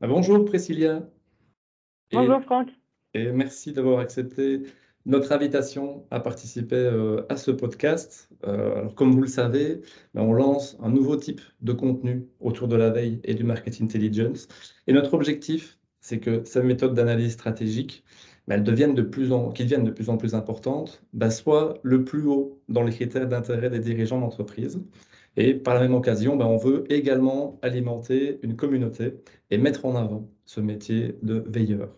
Bah, bonjour Priscilla. Bonjour Franck. Et merci d'avoir accepté notre invitation à participer euh, à ce podcast. Euh, alors, comme vous le savez, bah, on lance un nouveau type de contenu autour de la veille et du market intelligence. Et notre objectif, c'est que ces méthodes d'analyse stratégique, elles deviennent de plus en, qu'ils deviennent de plus en plus importantes, soit le plus haut dans les critères d'intérêt des dirigeants d'entreprise. Et par la même occasion, ben, on veut également alimenter une communauté et mettre en avant ce métier de veilleur.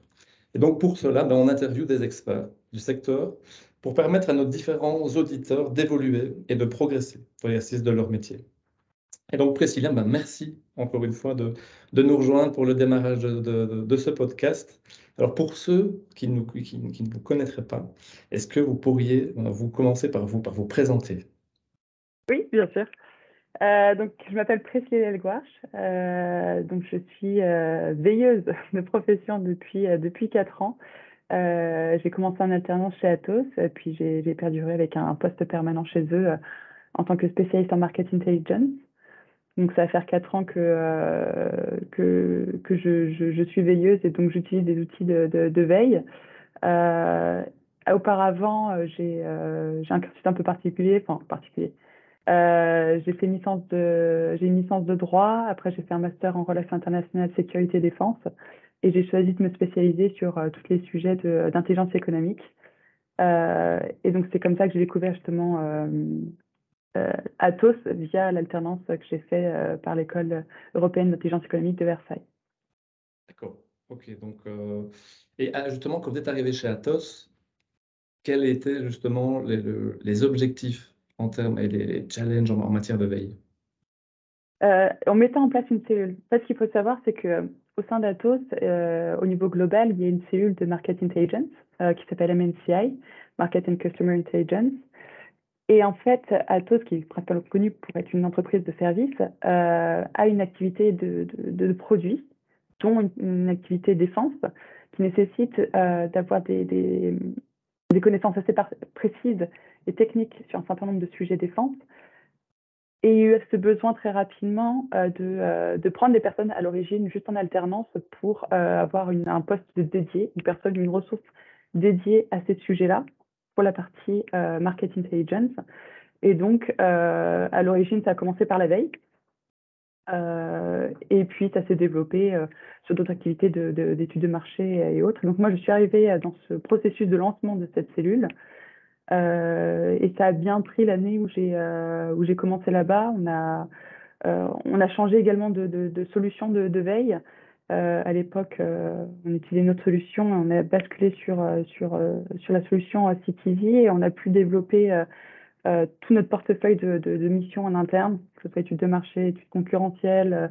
Et donc pour cela, ben, on interviewe des experts du secteur pour permettre à nos différents auditeurs d'évoluer et de progresser dans l'exercice de leur métier. Et donc Priscilla, ben, merci encore une fois de, nous rejoindre pour le démarrage de, ce podcast. Alors pour ceux qui, ne vous connaîtraient pas, est-ce que vous pourriez ben, vous commencer par vous présenter? Oui, bien sûr. Euh, donc, je m'appelle Priscilla Elgouarche. Euh, donc, je suis euh, veilleuse de profession depuis, euh, depuis 4 ans. J'ai commencé en alternance chez Atos, puis j'ai perduré avec un, poste permanent chez eux en tant que spécialiste en market intelligence. Donc, ça va faire 4 ans que, que, je, je, suis veilleuse et donc j'utilise des outils de, de, de veille. auparavant, j'ai un cursus un peu particulier, enfin particulier. Euh, j'ai fait une licence de, droit. Après, j'ai fait un master en relations internationales, sécurité et défense. Et j'ai choisi de me spécialiser sur euh, tous les sujets d'intelligence économique. Euh, et donc, c'est comme ça que j'ai découvert justement Athos via l'alternance que j'ai fait par l'école européenne d'intelligence économique de Versailles. D'accord. Ok. Donc, et ah, justement, quand vous êtes arrivé chez Athos, quels étaient justement les objectifs en termes et les challenges en, matière de veille euh, On mettait en place une cellule. ce qu'il faut savoir, c'est que au sein d'Atos, euh, au niveau global, il y a une cellule de market intelligence euh, qui s'appelle MNCI, Market and Customer Intelligence. Et en fait, Atos, qui est principalement connu pour être une entreprise de services, a une activité de, produits, dont une, activité d'essence, qui nécessite d'avoir des, connaissances assez précises et techniques sur un certain nombre de sujets défense. Et il y a eu ce besoin très rapidement euh, de, euh, de, prendre des personnes à l'origine juste en alternance pour euh, avoir un poste dédié, une personne, une ressource dédiée à ces sujets-là pour la partie market intelligence. Et donc, à l'origine, ça a commencé par la veille. et puis, ça s'est développé sur d'autres activités d'études de, marché et autres. Donc, moi, je suis arrivée dans ce processus de lancement de cette cellule et ça a bien pris l'année où j'ai euh, commencé là-bas. On a euh, on a changé également de, solution de, veille. à l'époque, on utilisait une autre solution, on a basculé sur la solution CTV et on a pu développer tout notre portefeuille de, de, missions en interne, que ce soit études de marché, études concurrentielles,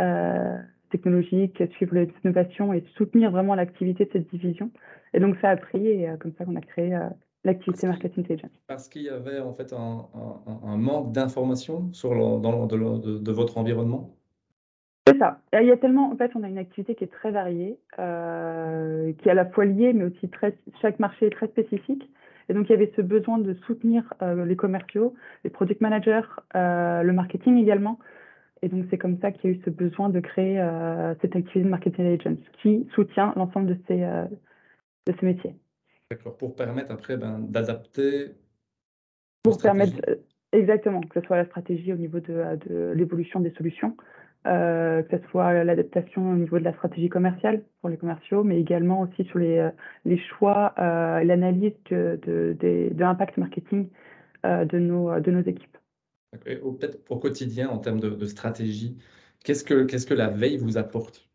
euh, technologiques, suivre les innovations et soutenir vraiment l'activité de cette division. Et donc ça a pris et comme ça qu'on a créé l'activité marketing intelligence. Parce qu'il y avait en fait un, un, manque d'informations sur le, dans de, de, votre environnement? C'est ça. Il y a tellement, en fait, on a une activité qui est très variée, euh, qui est à la fois liée, mais aussi très, chaque marché est très spécifique. Et donc, il y avait ce besoin de soutenir euh, les commerciaux, les product managers, euh, le marketing également. Et donc, c'est comme ça qu'il y a eu ce besoin de créer cette activité de marketing intelligence qui soutient l'ensemble de ces, de ces métiers. D'accord, pour permettre après ben, d'adapter. Pour permettre, euh, exactement, que ce soit la stratégie au niveau de, euh, de l'évolution des solutions, euh, que ce soit l'adaptation au niveau de la stratégie commerciale pour les commerciaux, mais également aussi sur les, les choix l'analyse de, de, de, l'impact marketing de, nos, de nos équipes. Peut-être au quotidien, en termes de, stratégie, qu'est-ce que, qu'est-ce que la veille vous apporte?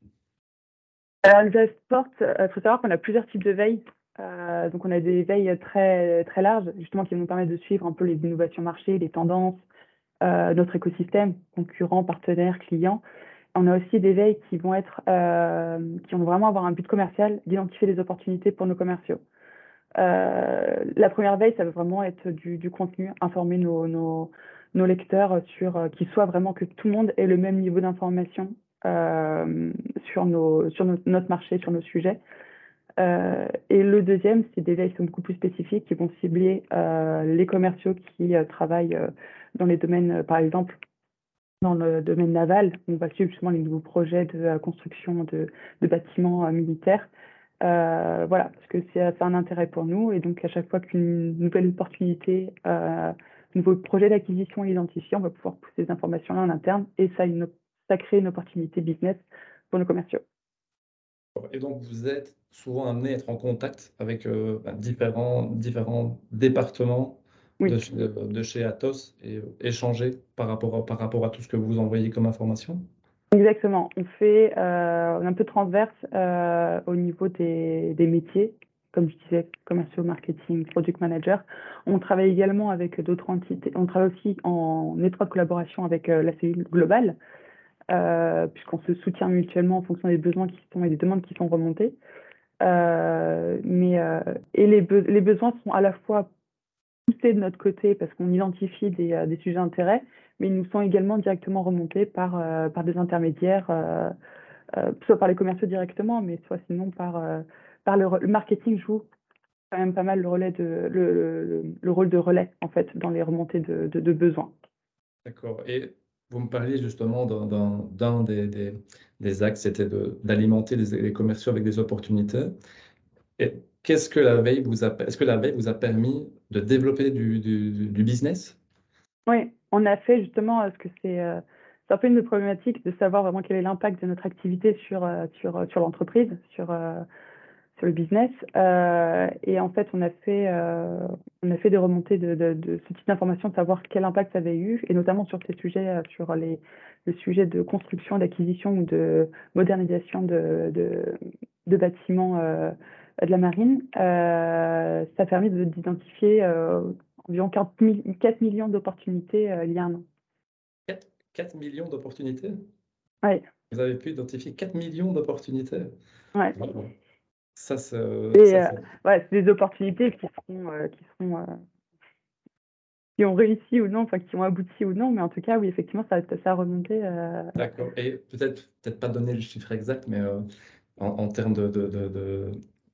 Alors, elle nous apporte, il faut savoir qu'on a plusieurs types de veille. Euh, donc on a des veilles très, très larges, justement, qui vont nous permettre de suivre un peu les innovations marché, les tendances, euh, notre écosystème, concurrents, partenaires, clients. On a aussi des veilles qui vont être, euh, qui vont vraiment avoir un but commercial, d'identifier les opportunités pour nos commerciaux. La première veille, ça va vraiment être du, contenu, informer nos, nos, lecteurs sur euh, qu'il soit vraiment que tout le monde ait le même niveau d'information sur, nos, sur notre marché, sur nos sujets. Euh, et le deuxième, c'est des veilles qui sont beaucoup plus spécifiques, qui vont cibler euh, les commerciaux qui euh, travaillent dans les domaines, par exemple, dans le domaine naval. On va suivre justement les nouveaux projets de construction de, de bâtiments militaires. voilà, parce que c'est un intérêt pour nous. Et donc, à chaque fois qu'une nouvelle opportunité, un nouveau projet d'acquisition est identifié, on va pouvoir pousser ces informations-là en interne. Et ça, ça crée une opportunité business pour nos commerciaux. Et donc, vous êtes souvent amené à être en contact avec euh, bah, différents, différents départements de, chez Atos et échanger par rapport, à, par rapport à tout ce que vous envoyez comme information? Exactement. On fait euh, un peu transverse euh, au niveau des, des, métiers, comme je disais, commerciaux, marketing, product manager. On travaille également avec d'autres entités. On travaille aussi en étroite collaboration avec la cellule globale. Euh, puisqu'on se soutient mutuellement en fonction des besoins qui sont et des demandes qui sont remontées. Euh, mais, euh, et les, les, besoins sont à la fois poussés de notre côté parce qu'on identifie des, des, sujets d'intérêt, mais ils nous sont également directement remontés par, par des intermédiaires, soit par les commerciaux directement, mais soit sinon par, par le, marketing joue quand même pas mal le, relais le, le, rôle de relais en fait dans les remontées de, de, de besoins. D'accord. Et vous me parliez justement d'un des, des, des, axes, c'était d'alimenter les, commerciaux avec des opportunités. Et qu'est-ce que la veille vous a, est-ce que la veille vous a permis de développer du, du, du business? Oui, on a fait justement euh, ce que c'est. Euh, un peu une problématique de savoir vraiment quel est l'impact de notre activité sur, euh, sur, sur l'entreprise, sur, sur le business. Euh, et en fait, on a fait, euh, on a fait des remontées de, de, de ce type d'informations, de savoir quel impact ça avait eu, et notamment sur ces sujets, euh, sur les, le sujet de construction, d'acquisition ou de modernisation de, de, de bâtiments euh, de la marine. Ça a permis d'identifier environ 4, 4 millions d'opportunités il y a un an. 4, 4 millions d'opportunités? Oui. Vous avez pu identifier 4 millions d'opportunités? Ouais. Ça, c'est euh, ouais, des opportunités qui seront, euh, qui seront euh, qui ont réussi ou non, enfin qui ont abouti ou non, mais en tout cas, oui, effectivement, ça, ça a remonté. D'accord. Et peut-être peut-être pas donner le chiffre exact, mais en, en, termes de, de, de,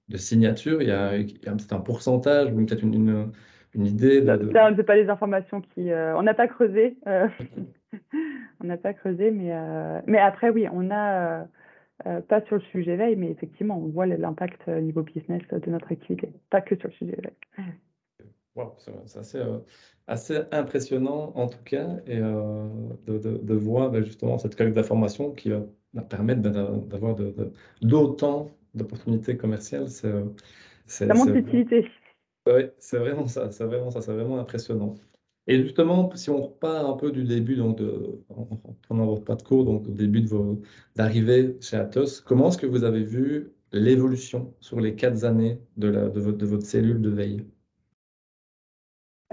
de, signature, il y a, a peut-être un pourcentage ou peut-être une, une, une, idée. De, Ça, c'est pas les informations qui. on n'a pas creusé. on n'a pas creusé, mais, mais après, oui, on a euh, pas sur le sujet veille, mais effectivement, on voit l'impact au euh, niveau business de notre activité, pas que sur le sujet veille. Wow, c'est assez, euh, assez, impressionnant en tout cas, et de, de, de, voir ben, justement cette collecte d'informations qui va permettre ben, d'avoir d'autant d'opportunités commerciales. C'est, ça montre l'utilité. Oui, c'est vraiment ça, c'est vraiment ça, c'est vraiment impressionnant. Et justement, si on repart un peu du début, donc en prenant votre pas de cours, donc au début de d'arrivée chez Atos, comment est-ce que vous avez vu l'évolution sur les quatre années de, la, de, votre, de votre cellule de veille?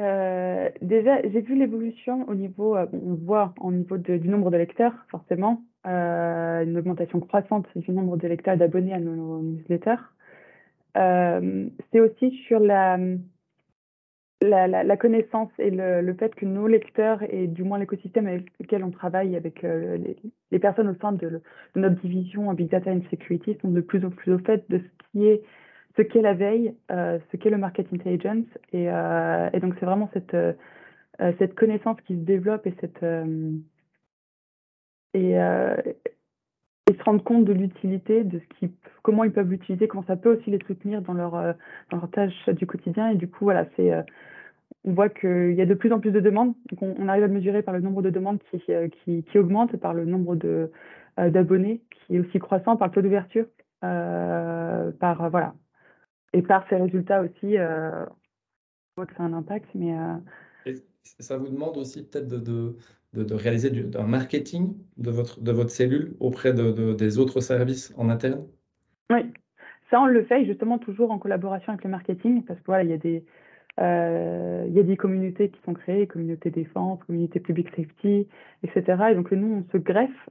Euh, déjà, j'ai vu l'évolution au niveau, euh, on voit au niveau du nombre de lecteurs, forcément, euh, une augmentation croissante du nombre de lecteurs et d'abonnés à nos, newsletters. C'est aussi sur la, la, la, connaissance et le, fait que nos lecteurs et du moins l'écosystème avec lequel on travaille avec euh, les, personnes au sein de, notre division Big Data and Security sont de plus en plus au fait de ce qui est ce qu'est la veille, euh, ce qu'est le market intelligence. Et, euh, donc c'est vraiment cette connaissance qui se développe et cette et, et se rendre compte de l'utilité, de ce qui, comment ils peuvent l'utiliser, comment ça peut aussi les soutenir dans leur, euh, dans leur tâche du quotidien. Et du coup, voilà, c'est, euh, on voit qu'il y a de plus en plus de demandes. Donc on, arrive à mesurer par le nombre de demandes qui, euh, qui, qui augmente, par le nombre de, d'abonnés qui est aussi croissant, par le taux d'ouverture, par, voilà. Et par ces résultats aussi, on voit que ça a un impact. Mais, ça vous demande aussi peut-être de, de de, réaliser un marketing de votre, de votre cellule auprès de, de, des autres services en interne? Oui, ça on le fait justement toujours en collaboration avec le marketing parce que voilà, il y a des, euh, y a des communautés qui sont créées, communautés défense, communautés public safety, etc. Et donc nous, on se greffe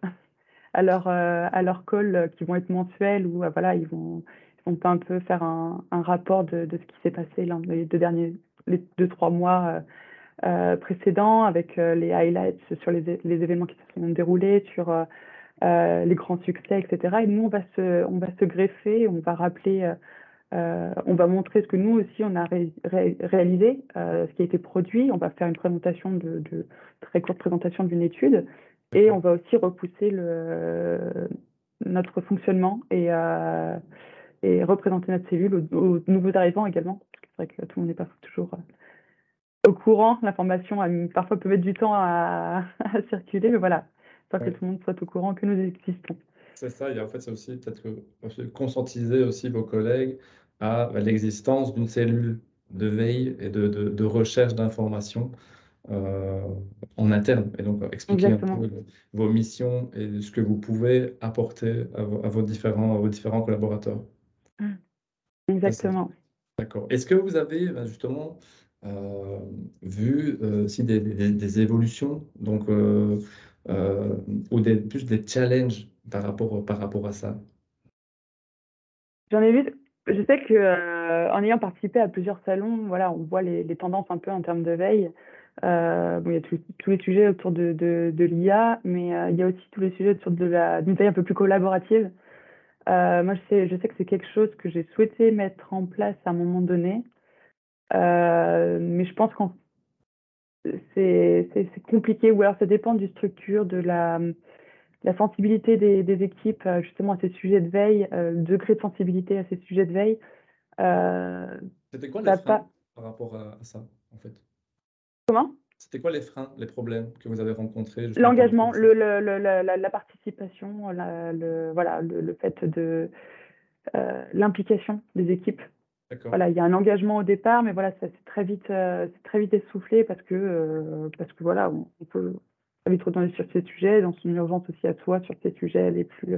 à leur, euh, leur call qui vont être mensuels ou euh, voilà, ils vont, ils vont un peu faire un, un rapport de, de, ce qui s'est passé les deux derniers, les deux, trois mois euh, précédents avec euh, les highlights sur les, les, événements qui se sont déroulés, sur euh, les grands succès, etc. Et nous, on va se, on va se greffer, on va rappeler, on va montrer ce que nous aussi, on a ré, ré, réalisé, ce qui a été produit. On va faire une présentation de, de très courte présentation d'une étude. Et on va aussi repousser le, notre fonctionnement et, euh, et représenter notre cellule aux, nouveaux arrivants également. C'est vrai que tout le monde n'est pas toujours euh, au courant. L'information parfois peut mettre du temps à, circuler, mais voilà, pour que tout le monde soit au courant que nous existons. C'est ça, et en fait, c'est aussi peut-être que conscientiser aussi vos collègues à l'existence d'une cellule de veille et de, de, recherche d'informations euh, en interne. Et donc, expliquer un peu vos missions et ce que vous pouvez apporter à vos, différents, à vos différents collaborateurs. Mmh. Exactement. D'accord. Est-ce que vous avez ben, justement euh, vu euh, aussi des, évolutions donc, ou des, plus des challenges par rapport, par rapport à ça J'en ai vu. Je sais que euh, en ayant participé à plusieurs salons, voilà, on voit les, tendances un peu en termes de veille. Euh, il y a tous les sujets autour de, l'IA, mais euh, il y a aussi tous les sujets autour de la d'une veille un peu plus collaborative. moi, je sais que c'est quelque chose que j'ai souhaité mettre en place à un moment donné, mais je pense que c'est compliqué, ou alors ça dépend du structure, de la la sensibilité des, équipes euh, justement à ces sujets de veille, euh, le degré de sensibilité à ces sujets de veille. Euh, C'était quoi les freins par rapport à, ça, en fait? Comment? C'était quoi les freins, les problèmes que vous avez rencontrés L'engagement, le, la, participation, le, voilà, le, fait de l'implication des équipes. Voilà, il y a un engagement au départ, mais voilà, c'est très vite, c'est très vite essoufflé parce que parce que voilà, on peut vite retourner sur ces sujets, dans une urgence aussi à soi sur ces sujets les plus,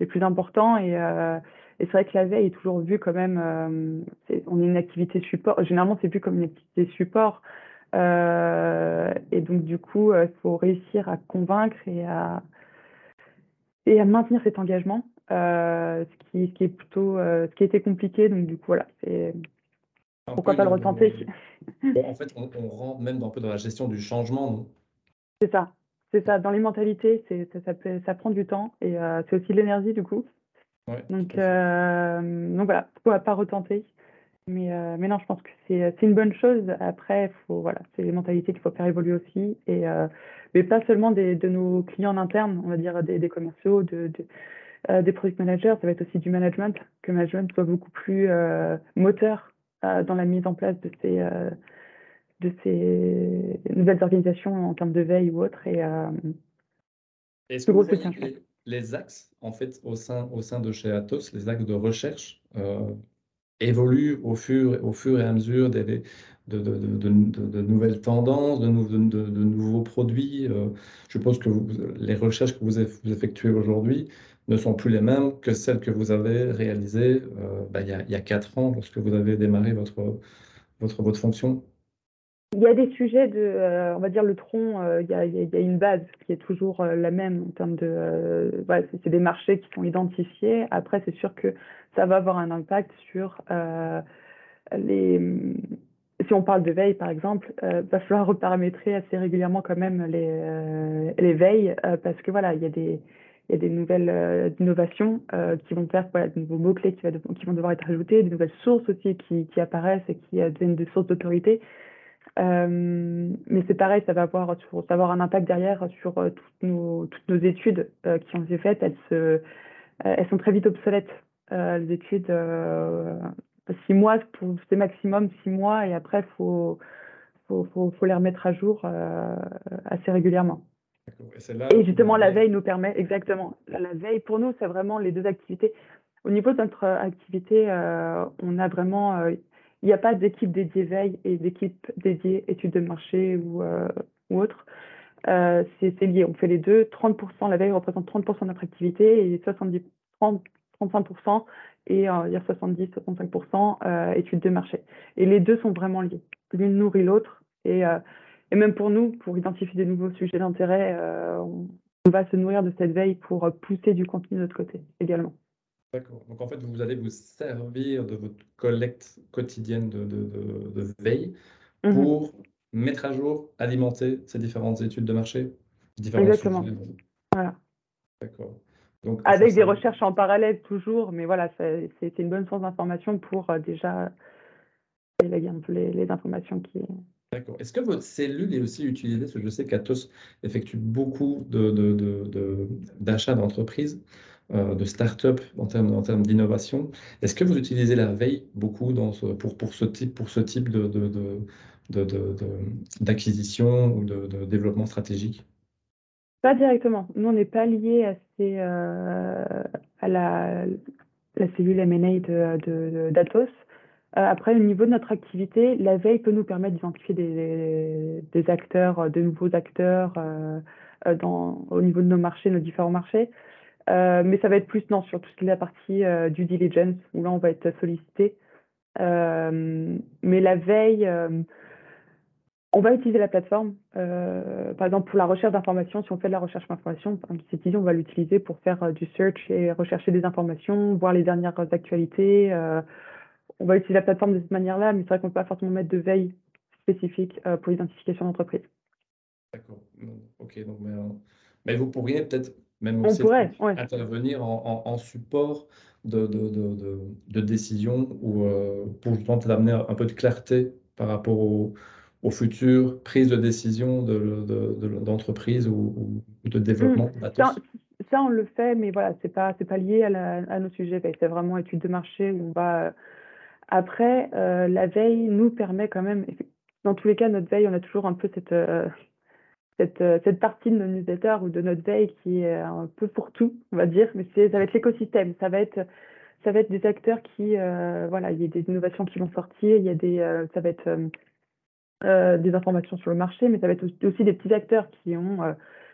les plus importants. Et, euh, c'est vrai que la veille est toujours vue quand même, euh, on est une activité support, généralement c'est vu comme une activité support. Euh, et donc du coup, il faut réussir à convaincre et à, et à maintenir cet engagement, ce, qui, ce qui est plutôt, ce qui était compliqué. Donc du coup, voilà, c'est pourquoi pas le retenter. en fait, on, rentre même un peu dans la gestion du changement. C'est ça. C'est ça, dans les mentalités, c'est, ça, ça, prend du temps et euh, c'est aussi de l'énergie du coup. donc, euh, donc voilà, pourquoi pas retenter. Mais, euh, mais non, je pense que c'est, une bonne chose. Après, faut, voilà, c'est les mentalités qu'il faut faire évoluer aussi. Et, mais pas seulement des, de nos clients en interne, on va dire des, des commerciaux, de, des product managers, ça va être aussi du management, que le management soit beaucoup plus moteur dans la mise en place de ces de ces nouvelles organisations en termes de veille ou autre. Et, euh, Est-ce que vous les, axes, en fait, au sein, au sein de chez Atos, les axes de recherche euh, évoluent au fur, au fur et à mesure des, de, de, de, de, nouvelles tendances, de, de, nouveaux produits. Euh, je suppose que les recherches que vous, effectuez aujourd'hui ne sont plus les mêmes que celles que vous avez réalisées bah, il, y a, il quatre ans lorsque vous avez démarré votre, votre, votre fonction. Il y a des sujets de, euh, on va dire le tronc, euh, il, y a, il, y a, une base qui est toujours euh, la même en termes de, voilà, c'est des marchés qui sont identifiés. Après, c'est sûr que ça va avoir un impact sur les, si on parle de veille par exemple, il va falloir reparamétrer assez régulièrement quand même les, les veilles parce que voilà, il y a des, il y a des nouvelles innovations qui vont faire de nouveaux mots-clés qui, vont devoir être ajoutés, des nouvelles sources aussi qui, apparaissent et qui deviennent des sources d'autorité. Euh, mais c'est pareil, ça va avoir, ça va un impact derrière sur euh, toutes, nos, études euh, qui ont été faites. Elles, sont très vite obsolètes. les études, six mois, c'est maximum six mois, et après, il faut, les remettre à jour assez régulièrement. Et, justement, la veille nous permet, exactement, la, veille pour nous, c'est vraiment les deux activités. Au niveau de notre activité, on a vraiment il n'y a pas d'équipe dédiée veille et d'équipe dédiée études de marché ou, euh, ou autre. Euh, c'est lié, on fait les deux. 30%, la veille représente 30% de notre activité et 70, 30, 35% et euh, il y a 70-65% euh, études de marché. Et les deux sont vraiment liés. L'une nourrit l'autre. Et, euh, et, même pour nous, pour identifier des nouveaux sujets d'intérêt, euh, on, on va se nourrir de cette veille pour pousser du contenu de notre côté également. D'accord. Donc en fait, vous allez vous servir de votre collecte quotidienne de, de, de, veille mmh pour mettre à jour, alimenter ces différentes études de marché Exactement. Voilà. D'accord. Donc, Avec des recherches en parallèle toujours, mais voilà, c'est une bonne source d'information pour euh, déjà élaguer un peu les, les informations qui, D'accord. Est-ce que votre cellule est aussi utilisée? Parce que je sais qu'Atos effectue beaucoup d'achats d'entreprises, euh, de start-up en termes, d'innovation. Est-ce que vous utilisez la veille beaucoup pour, ce type, d'acquisition ou de, développement stratégique? Pas directement. Nous, on n'est pas lié à, euh, la, la cellule M&A d'Atos. Euh, après, au niveau de notre activité, la veille peut nous permettre d'identifier des, acteurs, euh, de nouveaux acteurs euh, au niveau de nos marchés, nos différents marchés. Mais ça va être plus non, sur toute la partie euh, due diligence, où là, on va être sollicité. Mais la veille, on va utiliser la plateforme. Par exemple, pour la recherche d'informations, si on fait de la recherche d'informations, cette on va l'utiliser pour faire du search et rechercher des informations, voir les dernières actualités. On va utiliser la plateforme de cette manière-là, mais c'est vrai qu'on ne peut pas forcément mettre de veille spécifique euh, pour l'identification d'entreprise. D'accord. Ok, donc, mais, euh, mais vous pourriez peut-être même On aussi pourrait, ouais. intervenir en, en- en support de, de, de, de, de décision ou euh, pour justement amener un peu de clarté par rapport au, aux futures prises de décision de, de, de- d'entreprise ou, ou de développement d'Atos. Ça, ça, on le fait, mais voilà, c'est pas, c'est pas lié à, la- à nos sujets. C'est vraiment étude de marché où on va. Après, euh, la veille nous permet quand même. Dans tous les cas, notre veille, on a toujours un peu cette, euh, cette, euh, cette partie de nos newsletters ou de notre veille qui est un peu pour tout, on va dire, mais ça va être l'écosystème, ça va être, ça va être des acteurs qui, voilà, il y a des innovations qui vont sortir, il y a des, ça va être des informations sur le marché, mais ça va être aussi, des petits acteurs qui ont,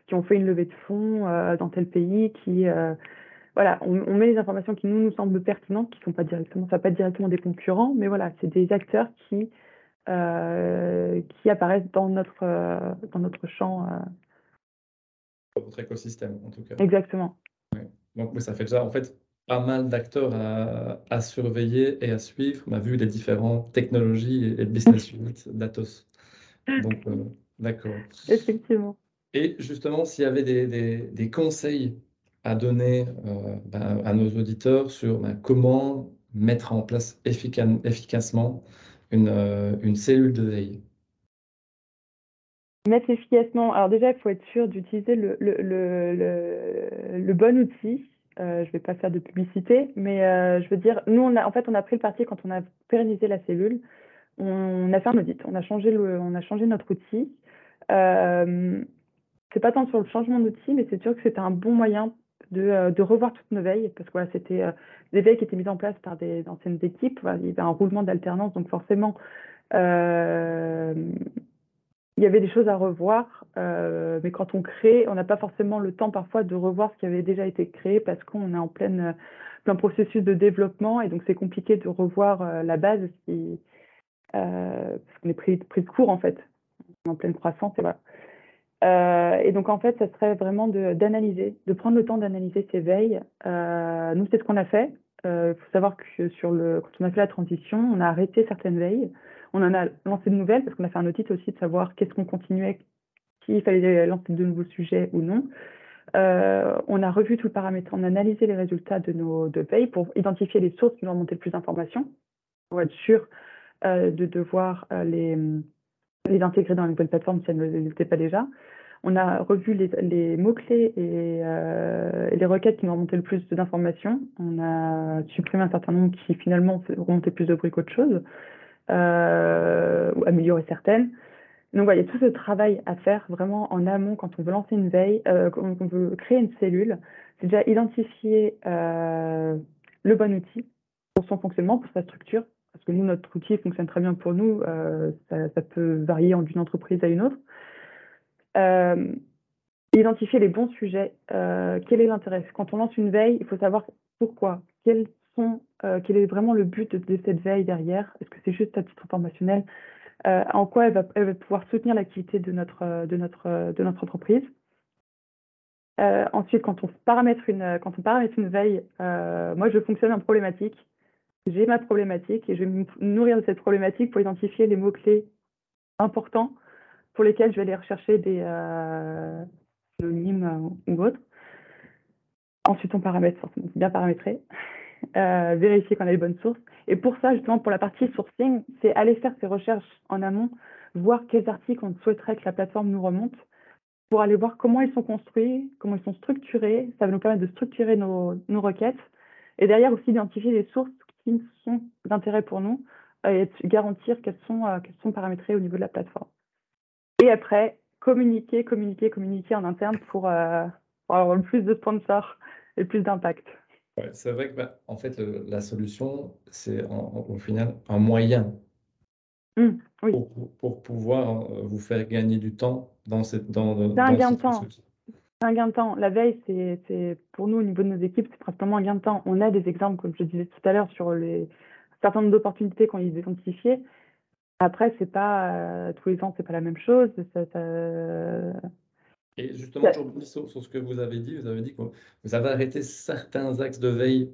qui ont fait une levée de fonds dans tel pays, qui, voilà, on, on met les informations qui nous, nous semblent pertinentes, qui sont pas directement, ça pas directement des concurrents, mais voilà, c'est des acteurs qui, euh, qui apparaissent dans notre, euh, dans notre champ. euh, Votre écosystème, en tout cas. Exactement. Donc, ça fait déjà en fait pas mal d'acteurs à, à surveiller et à suivre. On a vu les différentes technologies et, business units d'Atos. Donc, euh, d'accord. Effectivement. Et justement, s'il y avait des, des- des conseils à donner euh, ben, à nos auditeurs sur ben, comment mettre en place effica- efficacement une, euh, une cellule de veille. Mettre efficacement. Alors déjà, il faut être sûr d'utiliser le, le, le, bon outil. Euh, je ne vais pas faire de publicité, mais je veux dire, nous, en fait, on a pris le parti quand on a pérennisé la cellule. On a fait un audit, on a changé, le, on a changé notre outil. C'est pas tant sur le changement d'outil, mais c'est sûr que c'était un bon moyen de, euh, de revoir toutes nos veilles, parce que c'était euh, des veilles qui étaient mises en place par des anciennes équipes. Il y avait un roulement d'alternance, donc forcément, euh, il y avait des choses à revoir, mais quand on crée, on n'a pas forcément le temps parfois de revoir ce qui avait déjà été créé parce qu'on est en pleine, plein processus de développement et donc c'est compliqué de revoir la base parce qu'on est pris, pris de court en fait, en pleine croissance et voilà. Euh, et donc en fait, ça serait vraiment d'analyser, de, prendre le temps d'analyser ces veilles. Euh, nous, c'est ce qu'on a fait. Il faut savoir que sur le, quand on a fait la transition, on a arrêté certaines veilles. On en a lancé de nouvelles parce qu'on a fait un audit aussi de savoir qu'est-ce qu'on continuait, s'il fallait lancer de nouveaux sujets ou non. Euh, on a revu tout le paramètre, on a analysé les résultats de nos de veilles pour identifier les sources qui nous remontaient le plus d'informations, pour être sûr euh, de devoir euh, les, les intégrer dans une nouvelle plateforme si elles ne l'étaient pas déjà. On a revu les, les mots-clés et, euh, les requêtes qui nous remontaient le plus d'informations. On a supprimé un certain nombre qui finalement remontaient plus de bruit qu'autre chose, euh, ou amélioré certaines. Donc voilà, il y a tout ce travail à faire vraiment en amont quand on veut lancer une veille, euh, quand on veut créer une cellule. C'est déjà identifier euh, le bon outil pour son fonctionnement, pour sa structure. Parce que notre outil fonctionne très bien pour nous. euh, ça, peut varier d'une entreprise à une autre. Euh, identifier les bons sujets. Euh, quel est l'intérêt? Quand on lance une veille, il faut savoir pourquoi. Quels sont, quel est vraiment le but de, cette veille derrière? Est-ce que c'est juste à titre informationnel? En quoi elle va, pouvoir soutenir l'activité de notre, de, notre, entreprise? Ensuite, quand on paramètre une, quand on paramètre une veille, moi je fonctionne en problématique. J'ai ma problématique et je vais me nourrir de cette problématique pour identifier les mots-clés importants pour lesquels je vais aller rechercher des euh, synonymes euh, ou autres. Ensuite, on paramètre, bien paramétrer, euh, vérifier qu'on a les bonnes sources. Et pour ça, justement, pour la partie sourcing, c'est aller faire ces recherches en amont voir quels articles on souhaiterait que la plateforme nous remonte pour aller voir comment ils sont construits, comment ils sont structurés. Ça va nous permettre de structurer nos, nos requêtes et derrière aussi identifier les sources qui sont d'intérêt pour nous et garantir qu'elles sont, euh, qu'elles sont paramétrées au niveau de la plateforme. Et après, communiquer, communiquer, communiquer en interne pour, euh, pour avoir le plus de sponsors et plus d'impact. c'est vrai que bah, en fait, la solution, c'est au final un moyen mmh, pour, pouvoir euh, vous faire gagner du temps dans cette dans, un gain de temps. Un gain de temps. La veille, c'est pour nous, au niveau de nos équipes, c'est principalement un gain de temps. On a des exemples, comme je disais tout à l'heure, sur les certain nombre d'opportunités qu'on y identifiées. Après, c'est pas euh, tous les ans, c'est pas la même chose. Et justement, je rebondis sur, ce que vous avez dit. Vous avez dit que vous avez arrêté certains axes de veille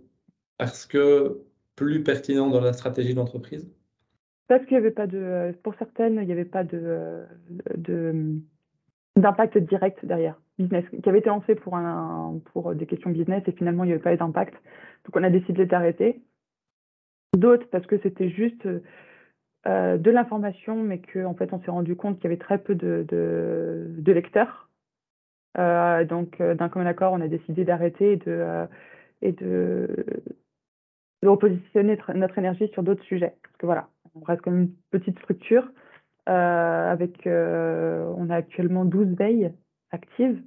parce que plus pertinents dans la stratégie d'entreprise? Parce qu'il n'y avait pas de. Pour certaines, il n'y avait pas de, d'impact direct derrière business qui avait été lancé pour un pour des questions business et finalement il n'y avait pas d'impact donc on a décidé d'arrêter d'autres parce que c'était juste euh, de l'information, mais qu'en en fait, on s'est rendu compte qu'il y avait très peu de, de, lecteurs. Euh, donc, euh, d'un commun accord, on a décidé d'arrêter et de, et de, de repositionner notre énergie sur d'autres sujets. Parce que voilà, on reste comme une petite structure. Avec, on a actuellement 12 veilles actives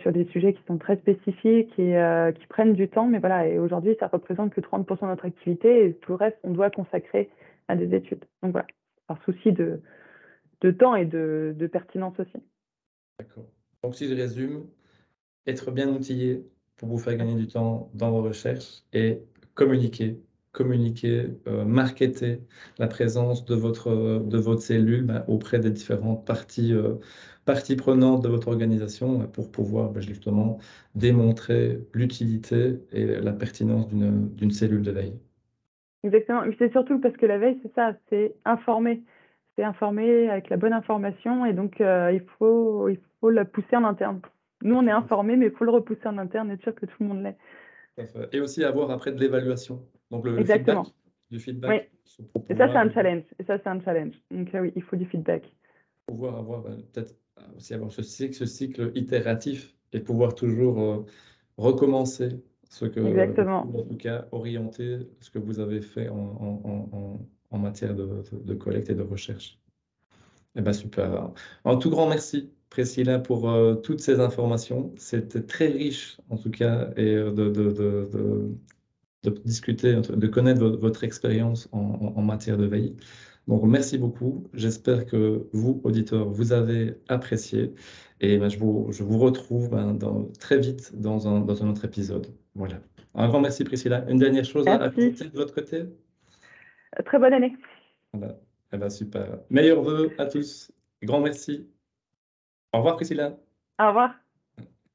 sur des sujets qui sont très spécifiques et qui prennent du temps. Mais voilà, et aujourd'hui, ça représente que 30% de notre activité et tout le reste, on doit consacrer à des études. Donc voilà, par souci de, de temps et de, de pertinence aussi. D'accord. Donc si je résume, être bien outillé pour vous faire gagner du temps dans vos recherches et communiquer, communiquer, euh, marketer la présence de votre, de votre cellule ben, auprès des différentes parties, euh, parties prenantes de votre organisation pour pouvoir ben, justement démontrer l'utilité et la pertinence d'une cellule de veille. Exactement. C'est surtout parce que la veille, c'est ça, c'est informer. C'est informer avec la bonne information et donc euh, il, faut, il faut la pousser en interne. Nous, on est informés, mais il faut le repousser en interne et être sûr que tout le monde l'est. Et aussi avoir après de l'évaluation. Donc le, Exactement. feedback. Du feedback. Oui. Et ça, c'est un challenge. Et ça, c'est un challenge. Donc euh, oui, il faut du feedback. Pouvoir avoir euh, peut-être aussi avoir ce cycle, ce cycle itératif et pouvoir toujours recommencer ce que, Exactement. en tout cas, orienter ce que vous avez fait en, en, matière de, de, collecte et de recherche. Eh bien, super. En tout grand merci, Priscilla, pour euh, toutes ces informations. C'était très riche, en tout cas, et euh, de, de, de discuter, de connaître votre expérience en, matière de veille. Donc, merci beaucoup. J'espère que vous, auditeurs, vous avez apprécié. Et ben, je, vous, je, vous, retrouve ben, dans, très vite dans un, dans un autre épisode. Voilà. Un grand merci, Priscilla. Une dernière chose à ajouter de votre côté? Très bonne année. Voilà. Eh ben, super. Meilleurs vœux à tous. Grand merci. Au revoir, Priscilla. Au revoir.